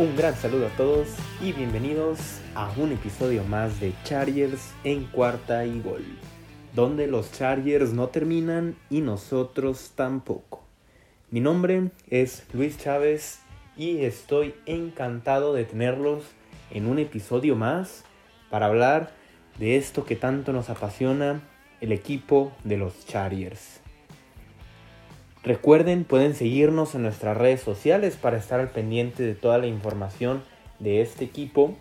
Un gran saludo a todos y bienvenidos a un episodio más de Chargers en cuarta y gol, donde los Chargers no terminan y nosotros tampoco. Mi nombre es Luis Chávez y estoy encantado de tenerlos en un episodio más para hablar de esto que tanto nos apasiona, el equipo de los Chargers. Recuerden, pueden seguirnos en nuestras redes sociales para estar al pendiente de toda la información de este equipo.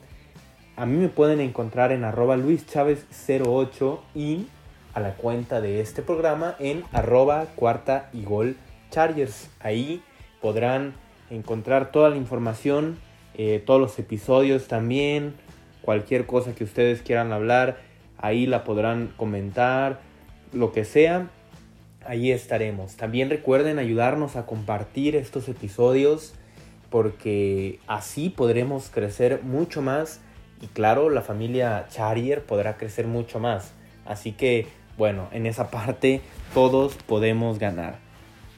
A mí me pueden encontrar en arroba luischavez08 y a la cuenta de este programa en arroba cuarta y gol chargers. Ahí podrán encontrar toda la información, eh, todos los episodios también, cualquier cosa que ustedes quieran hablar, ahí la podrán comentar, lo que sea ahí estaremos. También recuerden ayudarnos a compartir estos episodios porque así podremos crecer mucho más y claro, la familia Charrier podrá crecer mucho más. Así que bueno, en esa parte todos podemos ganar.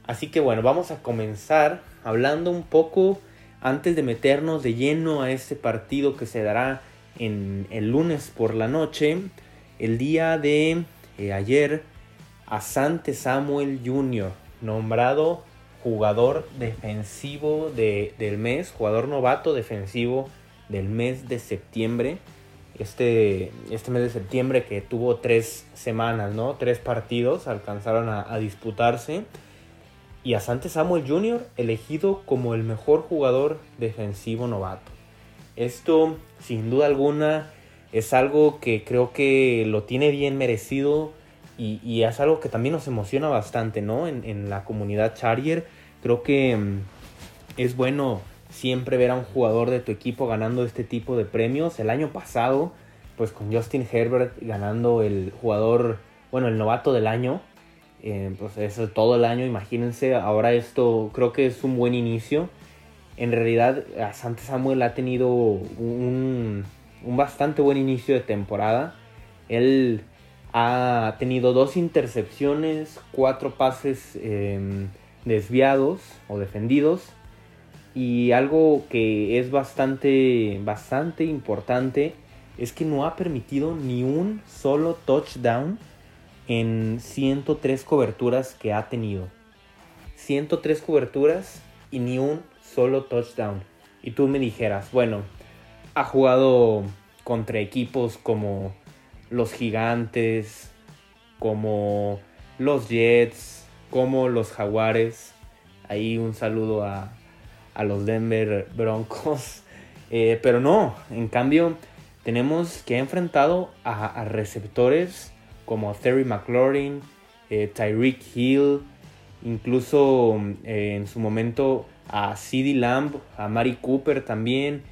Así que bueno, vamos a comenzar hablando un poco antes de meternos de lleno a este partido que se dará en el lunes por la noche. El día de eh, ayer Asante Samuel Jr., nombrado jugador defensivo del mes, jugador novato defensivo del mes de septiembre. Este, este mes de septiembre que tuvo tres semanas, ¿no? Tres partidos alcanzaron a, a disputarse. Y Asante Samuel Jr. elegido como el mejor jugador defensivo novato. Esto, sin duda alguna, es algo que creo que lo tiene bien merecido y, es algo que también nos emociona bastante, ¿no? En, la comunidad Charrier. Creo que mm, es bueno siempre ver a un jugador de tu equipo ganando este tipo de premios. El año pasado, pues con Justin Herbert ganando el jugador, bueno, el novato del año. Eh, pues eso todo el año, imagínense. Ahora esto creo que es un buen inicio. En realidad, Sante Samuel ha tenido un, un bastante buen inicio de temporada. Él ha tenido dos intercepciones, cuatro pases em, desviados o defendidos. Y algo que es bastante, bastante importante es que no ha permitido ni un solo touchdown en 103 coberturas que ha tenido. 103 coberturas y ni un solo touchdown. Y tú me dijeras, bueno, ha jugado contra equipos como los gigantes, como los Jets, como los Jaguares. Ahí un saludo a, los Denver Broncos. Eh, pero no, en cambio tenemos que enfrentado a, receptores como Terry McLaurin, eh, Tyreek Hill, incluso eh, en su momento a CeeDee Lamb, a Mari Cooper también.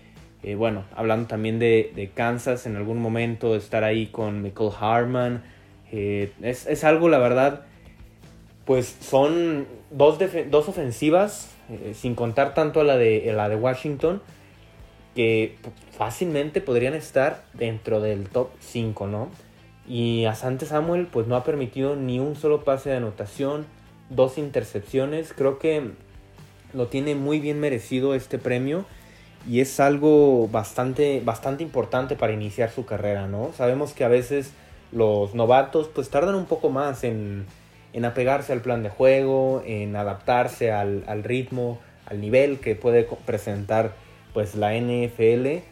Eh, bueno, hablando también de, Kansas en algún momento, estar ahí con Michael Harman. Eh, es, algo, la verdad, pues son dos, dos ofensivas, eh, sin contar tanto a la de, la de Washington, que fácilmente podrían estar dentro del top 5, ¿no? Y Asante Samuel, pues no ha permitido ni un solo pase de anotación, dos intercepciones. Creo que lo tiene muy bien merecido este premio y es algo bastante, bastante importante para iniciar su carrera, ¿no? Sabemos que a veces los novatos pues tardan un poco más en, apegarse al plan de juego, en adaptarse al, ritmo, al nivel que puede presentar pues la NFL,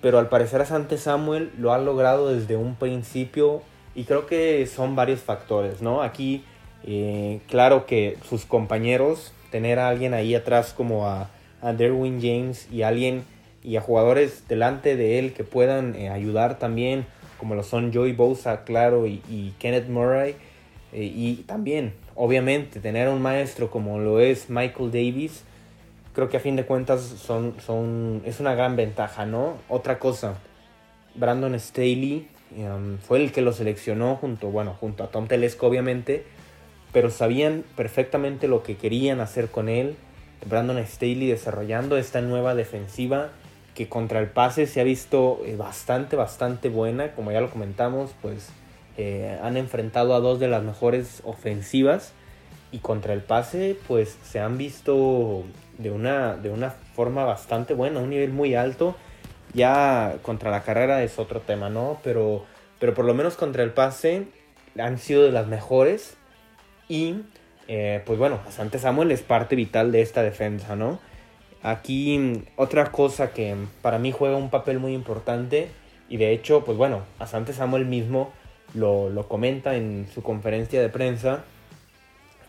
pero al parecer a Sante Samuel lo ha logrado desde un principio y creo que son varios factores, ¿no? Aquí, eh, claro que sus compañeros, tener a alguien ahí atrás como a a Derwin James y a alguien y a jugadores delante de él que puedan eh, ayudar también, como lo son Joey Bosa, claro, y, Kenneth Murray. Eh, y también, obviamente, tener un maestro como lo es Michael Davis, creo que a fin de cuentas son, son, es una gran ventaja, ¿no? Otra cosa, Brandon Staley um, fue el que lo seleccionó junto, bueno, junto a Tom Telesco, obviamente, pero sabían perfectamente lo que querían hacer con él Brandon Staley desarrollando esta nueva defensiva que contra el pase se ha visto eh, bastante, bastante buena. Como ya lo comentamos, pues eh, han enfrentado a dos de las mejores ofensivas. y contra el pase, pues se han visto de una, de una forma bastante buena, un nivel muy alto. Ya contra la carrera es otro tema, ¿no? Pero, pero por lo menos contra el pase han sido de las mejores. Y eh, pues bueno, Asante Samuel es parte vital de esta defensa, ¿no? Aquí otra cosa que para mí juega un papel muy importante y de hecho, pues bueno, Asante Samuel mismo lo, lo comenta en su conferencia de prensa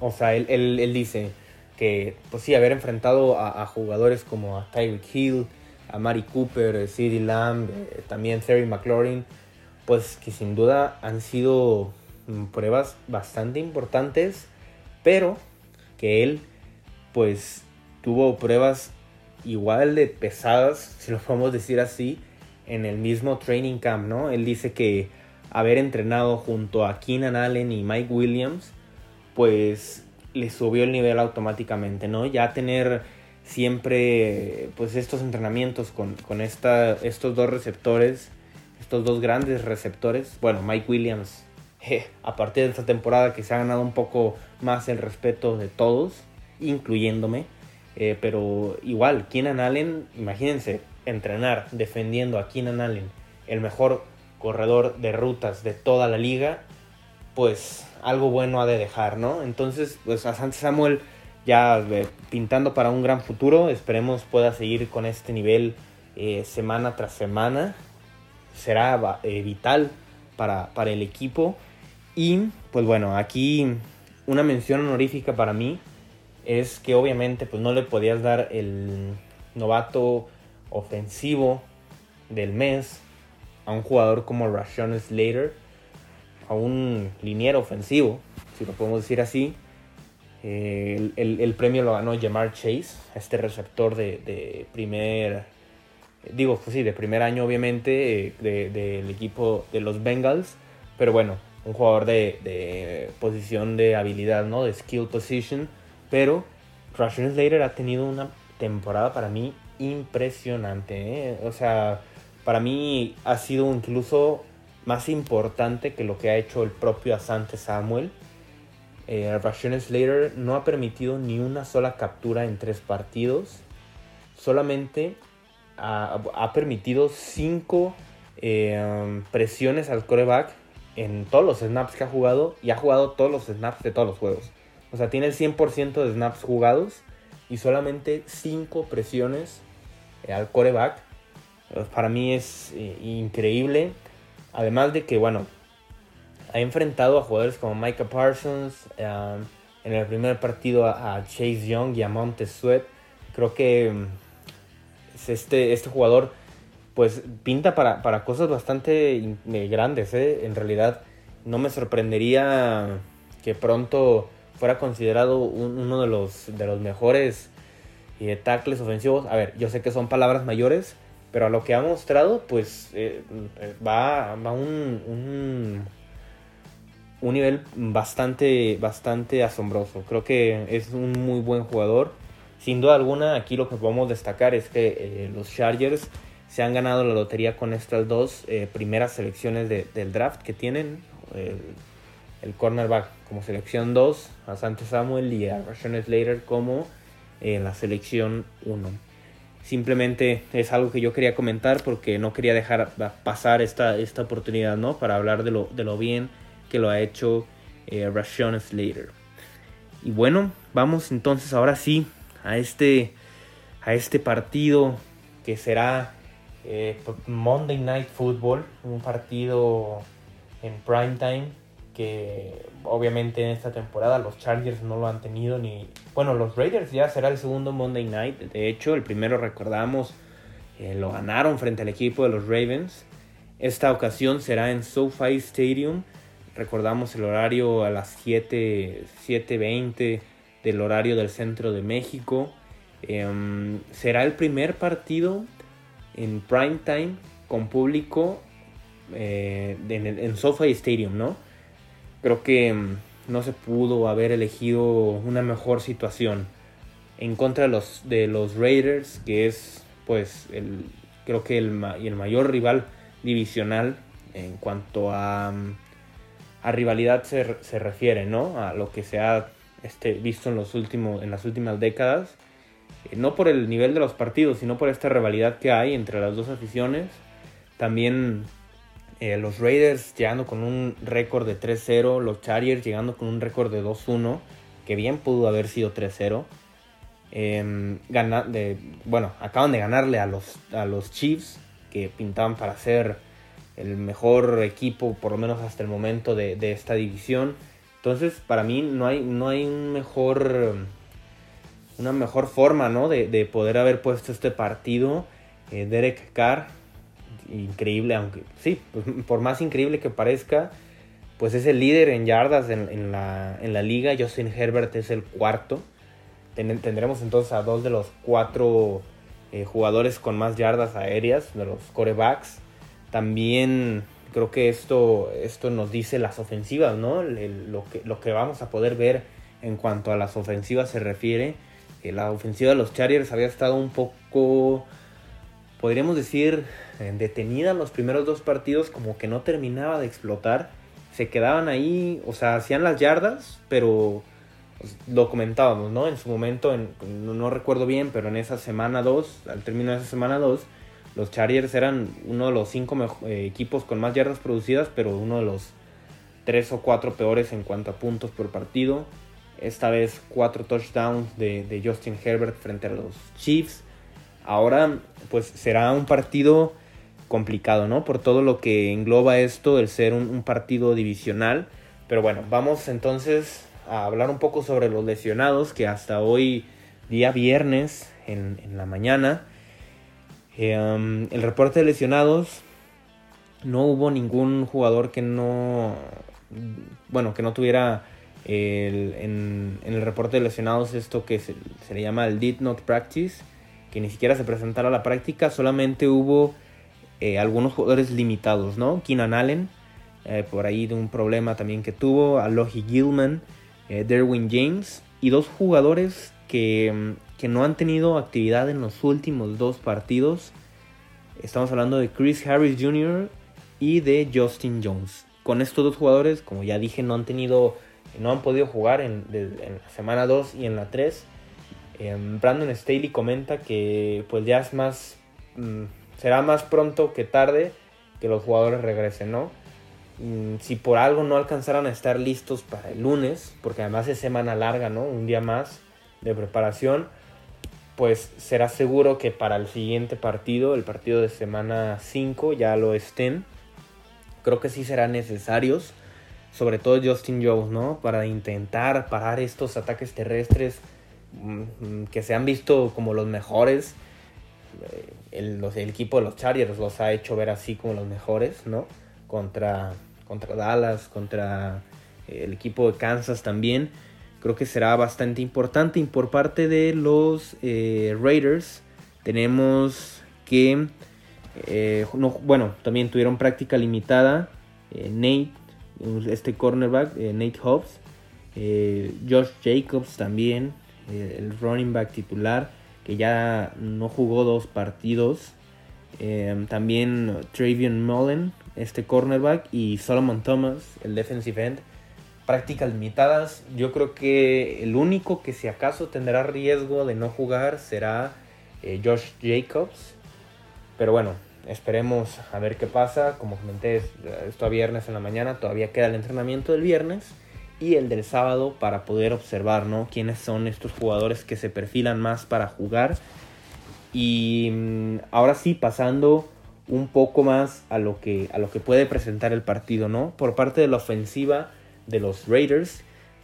o sea, él, él, dice que, pues sí, haber enfrentado a, jugadores como a Tyreek Hill, a Mari Cooper, CeeDee Lamb, eh, también Terry McLaurin, pues que sin duda han sido mm, pruebas bastante importantes, pero que él, pues, tuvo pruebas igual de pesadas, si lo podemos decir así, en el mismo training camp, ¿no? Él dice que haber entrenado junto a Keenan Allen y Mike Williams, pues le subió el nivel automáticamente, ¿no? Ya tener siempre pues estos entrenamientos con, con esta, estos dos receptores, estos dos grandes receptores, bueno, Mike Williams, a partir de esta temporada que se ha ganado un poco más el respeto de todos, incluyéndome, eh, pero igual, Keenan Allen, imagínense, entrenar defendiendo a Keenan Allen, el mejor corredor de rutas de toda la liga, pues algo bueno ha de dejar, ¿no? Entonces, pues a Samuel ya eh, pintando para un gran futuro, esperemos pueda seguir con este nivel eh, semana tras semana, será eh, vital para, para el equipo. Y pues bueno, aquí una mención honorífica para mí es que obviamente pues no le podías dar el novato ofensivo del mes a un jugador como Rashawn Slater a un liniero ofensivo, si lo podemos decir así. Eh, el, premio lo ganó Jamar Chase, este receptor de, primer, digo, pues sí, de primer año obviamente, eh, del equipo de los Bengals, pero bueno, un jugador de, posición de habilidad, ¿no? De skill position, pero Rashawn Slater ha tenido una temporada para mí impresionante, ¿eh? o sea, para mí ha sido incluso más importante que lo que ha hecho el propio Asante Samuel. Eh, Slater no ha permitido ni una sola captura en tres partidos. Solamente ha, permitido cinco eh, presiones al coreback en todos los snaps que ha jugado y ha jugado todos los snaps de todos los juegos. O sea, tiene el 100% de snaps jugados y solamente cinco presiones eh, al coreback. Para mí es eh, increíble. Además de que, bueno, ha enfrentado a jugadores como Micah Parsons, um, en el primer partido a, Chase Young y a Montez Sweat. Creo que um, este, este jugador pues pinta para, cosas bastante eh, grandes. ¿eh? En realidad no me sorprendería que pronto fuera considerado uno de los, de los mejores eh, tackles ofensivos. A ver, yo sé que son palabras mayores, pero a lo que ha mostrado, pues eh, va, va un, un, nivel bastante, bastante asombroso. Creo que es un muy buen jugador. Sin duda alguna, aquí lo que podemos destacar es que eh, los Chargers se han ganado la lotería con estas dos eh, primeras selecciones del draft que tienen. El, cornerback como selección 2, a Santos Samuel y a Rashawn Slater como la selección 1. Simplemente es algo que yo quería comentar porque no quería dejar pasar esta, esta oportunidad, ¿no? Para hablar de lo, de lo bien que lo ha hecho eh, Slater. Y bueno, vamos entonces ahora sí a este, a este partido que será eh, Monday Night Football, un partido en prime time que obviamente en esta temporada los Chargers no lo han tenido ni... Bueno, los Raiders ya será el segundo Monday Night. De hecho, el primero recordamos, eh, lo ganaron frente al equipo de los Ravens. Esta ocasión será en SoFi Stadium. Recordamos el horario a las 7, 7.20 del horario del centro de México. Em, será el primer partido en prime time con público eh, en, en SoFi Stadium, ¿no? Creo que mm, no se pudo haber elegido una mejor situación en contra de los, de los Raiders, que es pues el, creo que el, el mayor rival divisional en cuanto a, mm, a rivalidad se, se, refiere, ¿no? A lo que se ha este, visto en, los últimos, en las últimas décadas. Eh, no por el nivel de los partidos, sino por esta rivalidad que hay entre las dos aficiones. También eh, los Raiders llegando con un récord de 3-0, los Chargers llegando con un récord de 2-1, que bien pudo haber sido 3-0. Em, de, bueno, acaban de ganarle a los, a los Chiefs, que pintaban para ser el mejor equipo, por lo menos hasta el momento, de, esta división. Entonces, para mí no hay, no hay un mejor, una mejor forma ¿no? de, poder haber puesto este partido. Eh, Derek Carr, increíble, aunque sí, pues, por más increíble que parezca, pues es el líder en yardas en, la, en la liga. Justin Herbert es el cuarto. tendremos entonces a dos de los cuatro eh, jugadores con más yardas aéreas, de los corebacks. También creo que esto, esto nos dice las ofensivas, ¿no? lo, que, lo que vamos a poder ver en cuanto a las ofensivas se refiere. La ofensiva de los Chargers había estado un poco, podríamos decir, detenida en los primeros dos partidos, como que no terminaba de explotar. Se quedaban ahí, o sea, hacían las yardas, pero pues, lo comentábamos, ¿no? En su momento, no, no, recuerdo bien, pero en esa semana 2, al término de esa semana 2, los Chargers eran uno de los cinco eh, equipos con más yardas producidas, pero uno de los tres o cuatro peores en cuanto a puntos por partido. Esta vez cuatro touchdowns de, Justin Herbert frente a los Chiefs. Ahora pues será un partido complicado, ¿no? Por todo lo que engloba esto, el ser un, partido divisional. Pero bueno, vamos entonces a hablar un poco sobre los lesionados que hasta hoy, día viernes, en, la mañana, eh, el reporte de lesionados, no hubo ningún jugador que no, bueno, que no tuviera en, el reporte de lesionados esto que se, le llama el did not practice, que ni siquiera se presentara a la práctica, solamente hubo eh, algunos jugadores limitados, ¿no? Keenan Allen, eh, por ahí de un problema también que tuvo, Alohi Gilman, Derwin James y dos jugadores que que no han tenido actividad en los últimos dos partidos. Estamos hablando de Chris Harris Jr. y de Justin Jones. Con estos dos jugadores, como ya dije, no han tenido, no han podido jugar en, la semana 2 y en la 3. Em, Brandon Staley comenta que pues ya es más, mm, será más pronto que tarde que los jugadores regresen, ¿no? Mm, si por algo no alcanzaran a estar listos para el lunes, porque además es semana larga, ¿no? Un día más de preparación, pues será seguro que para el siguiente partido, el partido de semana 5, ya lo estén. Creo que sí serán necesarios, sobre todo Justin Jones, ¿no? Para intentar parar estos ataques terrestres mm, que se han visto como los mejores. Eh, el, equipo de los Chargers los ha hecho ver así como los mejores, ¿no? Contra, contra Dallas, contra eh, el equipo de Kansas también creo que será bastante importante. Y por parte de los eh, Raiders tenemos que, eh, bueno, también tuvieron práctica limitada. Nate, este cornerback, Nate Hobbs. Josh Jacobs también, el running back titular, que ya no jugó dos partidos. también Travion Mullen, este cornerback, y Solomon Thomas, el defensive end prácticas limitadas. Yo creo que el único que si acaso tendrá riesgo de no jugar será eh, Josh Jacobs. Pero bueno, esperemos a ver qué pasa. Como comenté, esto a viernes en la mañana, todavía queda el entrenamiento del viernes y el del sábado para poder observar, ¿no? Quiénes son estos jugadores que se perfilan más para jugar. Y mm, ahora sí, pasando un poco más a lo que, a lo que puede presentar el partido, ¿no? Por parte de la ofensiva, de los Raiders,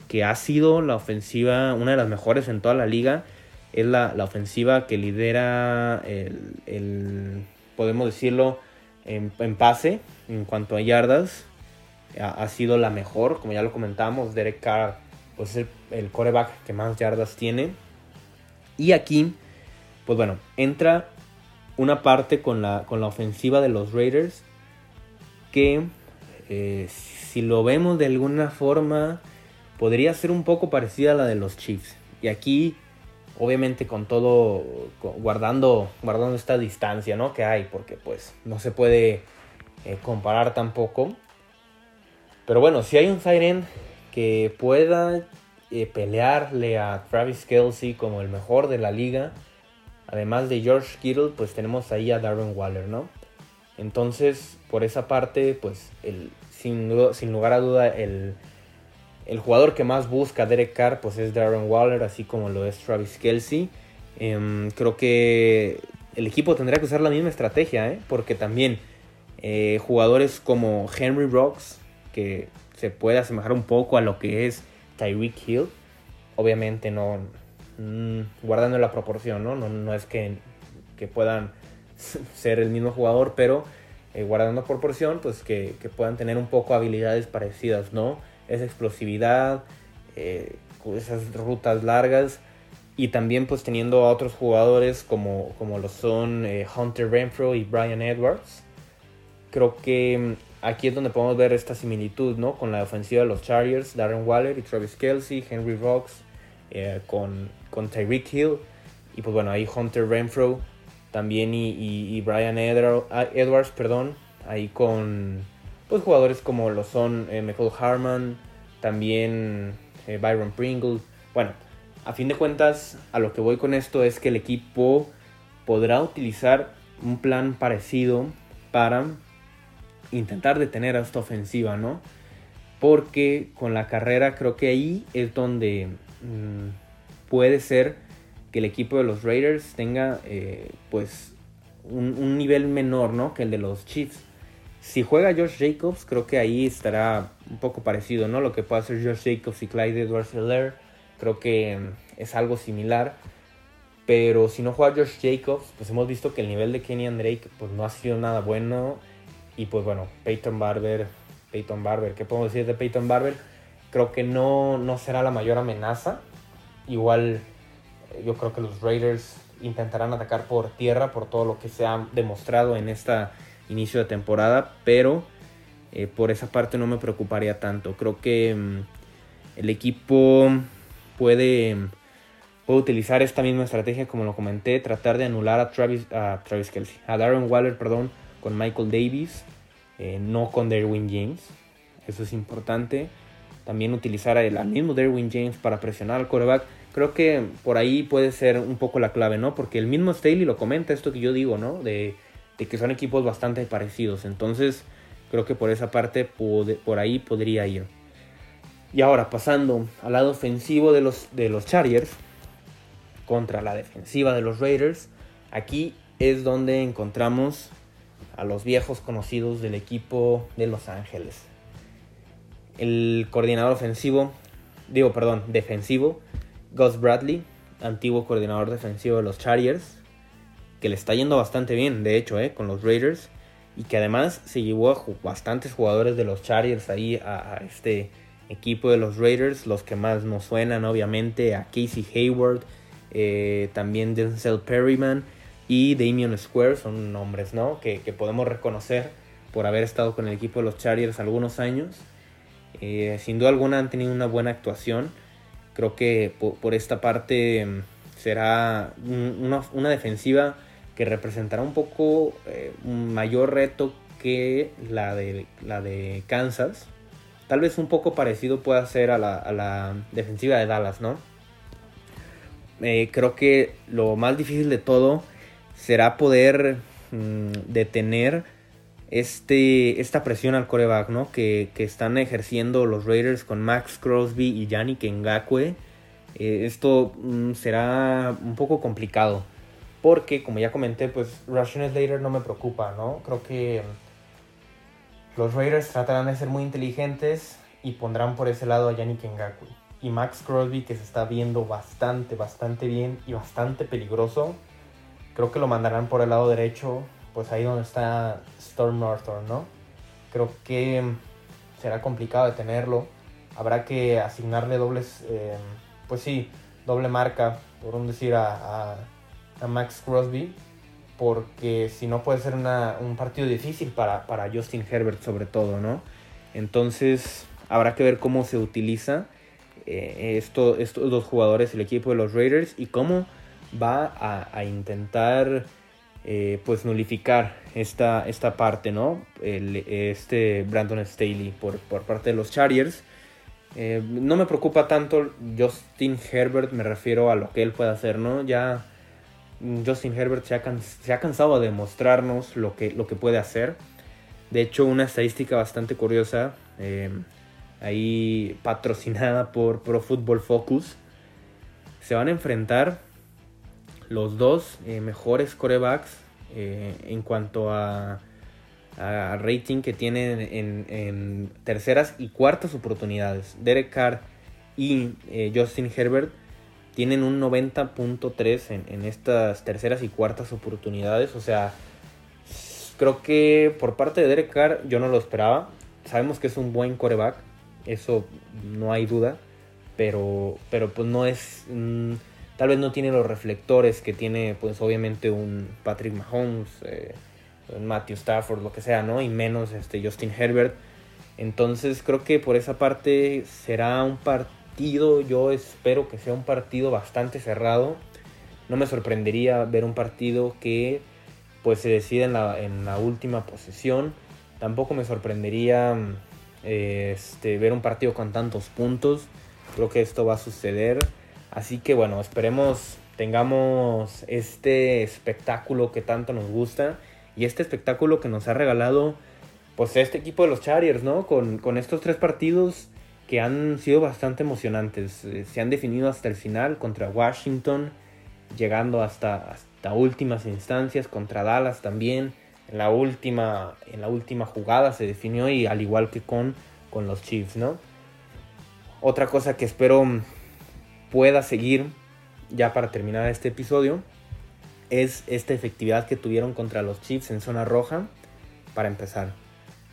que ha sido la ofensiva, una de las mejores en toda la liga. Es la, ofensiva que lidera el, podemos decirlo, en, pase, en cuanto a yardas. Ha, sido la mejor, como ya lo comentamos. Derek Carr pues, es el, el coreback que más yardas tiene. Y aquí, pues bueno, entra una parte con la, con la ofensiva de los Raiders que eh, si lo vemos de alguna forma, podría ser un poco parecida a la de los Chiefs. Y aquí, obviamente, con todo, guardando, guardando esta distancia ¿no? que hay, porque pues no se puede eh, comparar tampoco. Pero bueno, si hay un Siren que pueda eh, pelearle a Travis Kelsey como el mejor de la liga, además de George Kittle, pues tenemos ahí a Darren Waller, ¿no? Entonces, por esa parte, pues el, sin, sin lugar a duda, el, el jugador que más busca Derek Carr pues es Darren Waller, así como lo es Travis Kelsey. Em, creo que el equipo tendría que usar la misma estrategia, ¿eh? porque también eh, jugadores como Henry Rocks, que se puede asemejar un poco a lo que es Tyreek Hill, obviamente no mm, guardando la proporción, ¿no? No, es que, que, puedan ser el mismo jugador, pero eh, guardando proporción, pues que, puedan tener un poco habilidades parecidas, ¿no? Esa explosividad, eh, esas rutas largas y también pues teniendo a otros jugadores como, como lo son eh, Hunter Renfro y Brian Edwards. Creo que mm, aquí es donde podemos ver esta similitud, ¿no? Con la ofensiva de los Chargers, Darren Waller y Travis Kelsey, Henry Rocks, eh, con, con Tyreek Hill y pues bueno, ahí Hunter Renfro también y, Brian ah, Edwards, perdón, ahí con pues jugadores como lo son eh, Michael Harman, también Byron Pringle, bueno, a fin de cuentas, a lo que voy con esto es que el equipo podrá utilizar un plan parecido para intentar detener a esta ofensiva, ¿no? Porque con la carrera creo que ahí es donde mm, puede ser que el equipo de los Raiders tenga eh, pues un, un, nivel menor, ¿no? Que el de los Chiefs. Si juega Josh Jacobs, creo que ahí estará un poco parecido, ¿no? Lo que puede hacer Josh Jacobs y Clyde Edwards-Helaire Creo que es algo similar. Pero si no juega Josh Jacobs, pues hemos visto que el nivel de Kenny Drake pues no ha sido nada bueno. Y pues bueno, Peyton Barber, Peyton Barber, ¿qué podemos decir de Peyton Barber? Creo que no, no será la mayor amenaza. Igual eh, yo creo que los Raiders intentarán atacar por tierra por todo lo que se ha demostrado en este inicio de temporada. Pero eh, por esa parte no me preocuparía tanto. Creo que mm, el equipo puede, puede utilizar esta misma estrategia, como lo comenté, tratar de anular a Travis, a Travis Kelsey, a Darren Waller, perdón, con Michael Davis, eh, no con Derwin James. Eso es importante. También utilizar al mismo Derwin James para presionar al quarterback. Creo que por ahí puede ser un poco la clave, ¿no? Porque el mismo Staley lo comenta, esto que yo digo, ¿no? De, de que son equipos bastante parecidos. Entonces, creo que por esa parte, por ahí podría ir. Y ahora pasando al lado ofensivo de los, de los Chargers contra la defensiva de los Raiders, aquí es donde encontramos a los viejos conocidos del equipo de Los Ángeles. El coordinador ofensivo, digo, perdón, defensivo, Gus Bradley, antiguo coordinador defensivo de los Chargers, que le está yendo bastante bien, de hecho, eh, con los Raiders, y que además se llevó a bastantes jugadores de los Chargers ahí a, este equipo de los Raiders, los que más nos suenan obviamente a Casey Hayward, eh, también Denzel Perryman y Damian Square, son nombres ¿no? que, podemos reconocer por haber estado con el equipo de los Chargers algunos años. Eh, sin duda alguna han tenido una buena actuación. Creo que por, esta parte mm, será una, defensiva que representará un poco eh, un mayor reto que la de, la de Kansas Tal vez un poco parecido pueda ser a la, defensiva de Dallas, ¿no? Eh, creo que lo más difícil de todo será poder mm, detener este, esta presión al coreback, ¿no? Que, están ejerciendo los Raiders con Max Crosby y Yannick Ngakwe. Eh, esto mm, será un poco complicado. Porque, como ya comenté, pues Russian Slater no me preocupa, ¿no? Creo que los Raiders tratarán de ser muy inteligentes y pondrán por ese lado a Yannick Ngakwe. Y Max Crosby, que se está viendo bastante, bastante bien y bastante peligroso, creo que lo mandarán por el lado derecho, pues ahí donde está Storm Northern, ¿no? Creo que será complicado detenerlo. Habrá que asignarle dobles, eh, pues sí, doble marca, por un decir, a Max Crosby porque si no puede ser un partido difícil para, Justin Herbert sobre todo, ¿no? Entonces habrá que ver cómo se utiliza eh, esto, estos dos jugadores, el equipo de los Raiders, y cómo va a, intentar eh, pues nulificar esta, esta parte, ¿no? este Brandon Staley por, por parte de los Chargers. Eh, no me preocupa tanto Justin Herbert, me refiero a lo que él puede hacer, ¿no? Ya Justin Herbert se ha, cansado de demostrarnos lo que, lo que puede hacer. De hecho, una estadística bastante curiosa, eh, ahí patrocinada por Pro Football Focus, se van a enfrentar los dos eh, mejores corebacks en cuanto a rating que tienen en, terceras y cuartas oportunidades. Derek Carr y eh, Justin Herbert tienen un 90.3 en, estas terceras y cuartas oportunidades. O sea, creo que por parte de Derek Carr yo no lo esperaba. Sabemos que es un buen coreback, eso no hay duda. Pero, pero pues no es... Mm, tal vez no tiene los reflectores que tiene pues obviamente un Patrick Mahomes. Eh, Matthew Stafford, lo que sea, ¿no? Y menos este Justin Herbert. Entonces creo que por esa parte será un partido, yo espero que sea un partido bastante cerrado. No me sorprendería ver un partido que pues se decida en la, última posesión. Tampoco me sorprendería este, ver un partido con tantos puntos. Creo que esto va a suceder. Así que bueno, esperemos tengamos este espectáculo que tanto nos gusta y este espectáculo que nos ha regalado pues este equipo de los Chargers, ¿no? Con, estos tres partidos que han sido bastante emocionantes. Eh, se han definido hasta el final contra Washington, llegando hasta, hasta últimas instancias, contra Dallas también. En la última, en la última jugada se definió y al igual que con, con los Chiefs, ¿no? Otra cosa que espero pueda seguir ya para terminar este episodio es esta efectividad que tuvieron contra los Chiefs en zona roja, para empezar.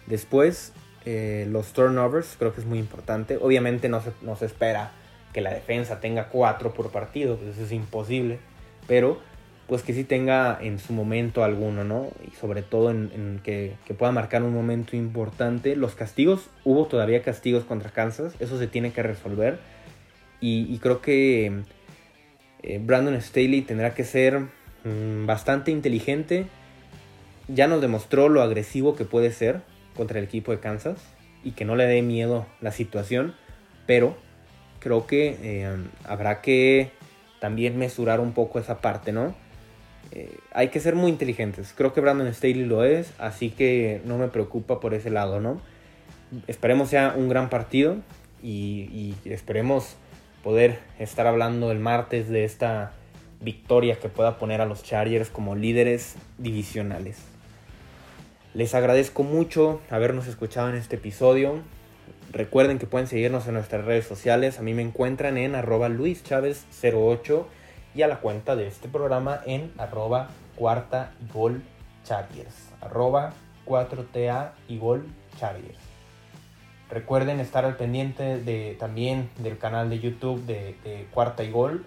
Después, eh, los turnovers, creo que es muy importante. Obviamente no se, espera que la defensa tenga cuatro por partido, pues eso es imposible. Pero, pues que sí tenga en su momento alguno, ¿no? Y sobre todo en, que, pueda marcar un momento importante. Los castigos, hubo todavía castigos contra Kansas, eso se tiene que resolver. Y, creo que eh, Brandon Staley tendrá que ser Mm, bastante inteligente. Ya nos demostró lo agresivo que puede ser contra el equipo de Kansas y que no le dé miedo la situación, pero creo que eh, habrá que también mesurar un poco esa parte, ¿no? Eh, hay que ser muy inteligentes. Creo que Brandon Staley lo es, así que no me preocupa por ese lado, ¿no? Esperemos sea un gran partido y esperemos poder estar hablando el martes de esta victoria que pueda poner a los Chargers como líderes divisionales. Les agradezco mucho habernos escuchado en este episodio. Recuerden que pueden seguirnos en nuestras redes sociales. A mí me encuentran en arroba luischavez08 y a la cuenta de este programa en arroba cuarta y gol chargers. Arroba 4TA y chargers. Recuerden estar al pendiente de, también del canal de YouTube de, de Cuarta y Gol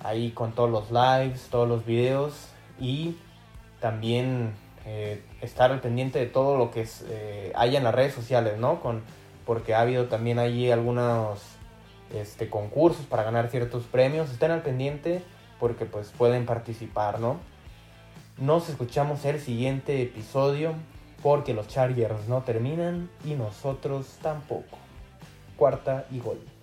ahí con todos los lives, todos los videos y también eh, estar al pendiente de todo lo que es, eh, haya en las redes sociales, ¿no? Con, porque ha habido también allí algunos este, concursos para ganar ciertos premios. Estén al pendiente porque pues pueden participar, ¿no? Nos escuchamos el siguiente episodio porque los Chargers no terminan y nosotros tampoco. Cuarta y gol.